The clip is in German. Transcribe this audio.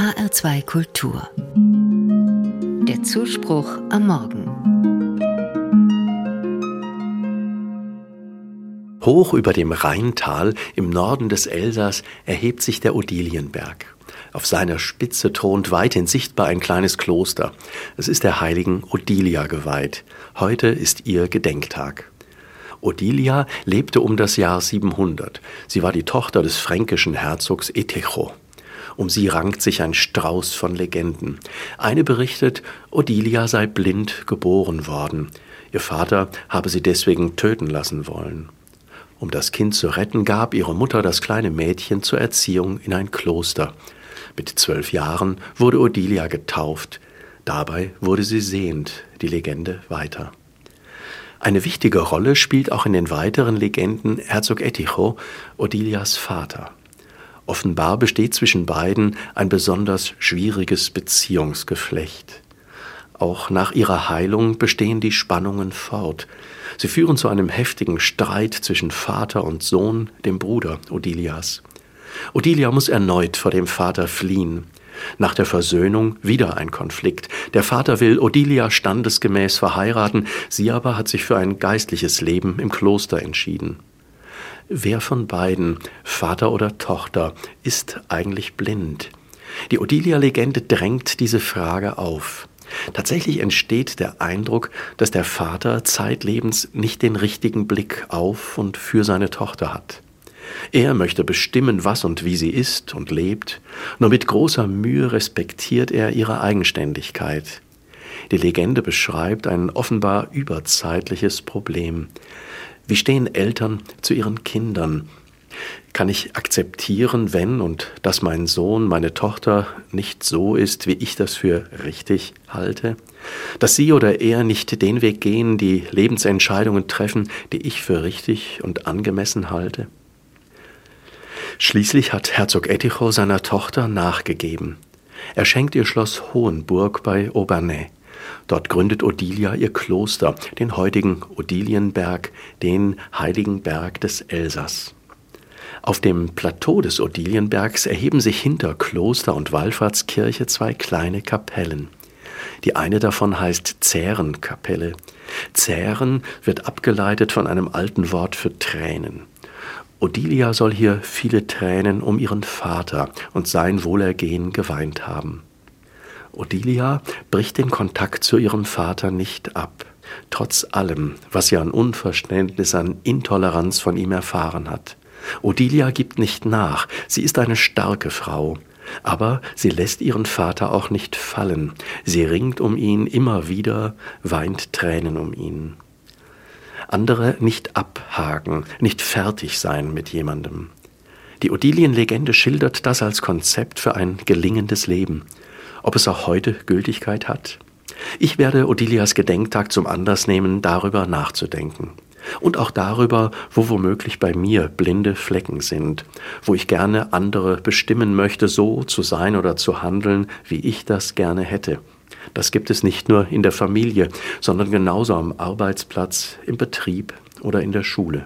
HR2 Kultur. Der Zuspruch am Morgen. Hoch über dem Rheintal im Norden des Elsass erhebt sich der Odilienberg. Auf seiner Spitze thront weithin sichtbar ein kleines Kloster. Es ist der heiligen Odilia geweiht. Heute ist ihr Gedenktag. Odilia lebte um das Jahr 700. Sie war die Tochter des fränkischen Herzogs Etecho. Um sie rankt sich ein Strauß von Legenden. Eine berichtet, Odilia sei blind geboren worden. Ihr Vater habe sie deswegen töten lassen wollen. Um das Kind zu retten, gab ihre Mutter das kleine Mädchen zur Erziehung in ein Kloster. Mit zwölf Jahren wurde Odilia getauft. Dabei wurde sie sehend, die Legende weiter. Eine wichtige Rolle spielt auch in den weiteren Legenden Herzog Eticho, Odilias Vater. Offenbar besteht zwischen beiden ein besonders schwieriges Beziehungsgeflecht. Auch nach ihrer Heilung bestehen die Spannungen fort. Sie führen zu einem heftigen Streit zwischen Vater und Sohn, dem Bruder Odilias. Odilia muss erneut vor dem Vater fliehen. Nach der Versöhnung wieder ein Konflikt. Der Vater will Odilia standesgemäß verheiraten, sie aber hat sich für ein geistliches Leben im Kloster entschieden. Wer von beiden, Vater oder Tochter, ist eigentlich blind? Die Odilia-Legende drängt diese Frage auf. Tatsächlich entsteht der Eindruck, dass der Vater zeitlebens nicht den richtigen Blick auf und für seine Tochter hat. Er möchte bestimmen, was und wie sie ist und lebt, nur mit großer Mühe respektiert er ihre Eigenständigkeit. Die Legende beschreibt ein offenbar überzeitliches Problem. Wie stehen Eltern zu ihren Kindern? Kann ich akzeptieren, wenn und dass mein Sohn, meine Tochter nicht so ist, wie ich das für richtig halte? Dass sie oder er nicht den Weg gehen, die Lebensentscheidungen treffen, die ich für richtig und angemessen halte? Schließlich hat Herzog Eticho seiner Tochter nachgegeben. Er schenkt ihr Schloss Hohenburg bei Aubernais. Dort gründet Odilia ihr Kloster, den heutigen Odilienberg, den heiligen Berg des Elsass. Auf dem Plateau des Odilienbergs erheben sich hinter Kloster und Wallfahrtskirche zwei kleine Kapellen. Die eine davon heißt Zährenkapelle. Zähren wird abgeleitet von einem alten Wort für Tränen. Odilia soll hier viele Tränen um ihren Vater und sein Wohlergehen geweint haben. Odilia bricht den Kontakt zu ihrem Vater nicht ab, trotz allem, was sie an Unverständnis, an Intoleranz von ihm erfahren hat. Odilia gibt nicht nach, sie ist eine starke Frau, aber sie lässt ihren Vater auch nicht fallen, sie ringt um ihn immer wieder, weint Tränen um ihn andere nicht abhaken, nicht fertig sein mit jemandem. Die Odilien-Legende schildert das als Konzept für ein gelingendes Leben. Ob es auch heute Gültigkeit hat? Ich werde Odilias Gedenktag zum Anlass nehmen, darüber nachzudenken. Und auch darüber, wo womöglich bei mir blinde Flecken sind, wo ich gerne andere bestimmen möchte, so zu sein oder zu handeln, wie ich das gerne hätte. Das gibt es nicht nur in der Familie, sondern genauso am Arbeitsplatz, im Betrieb oder in der Schule.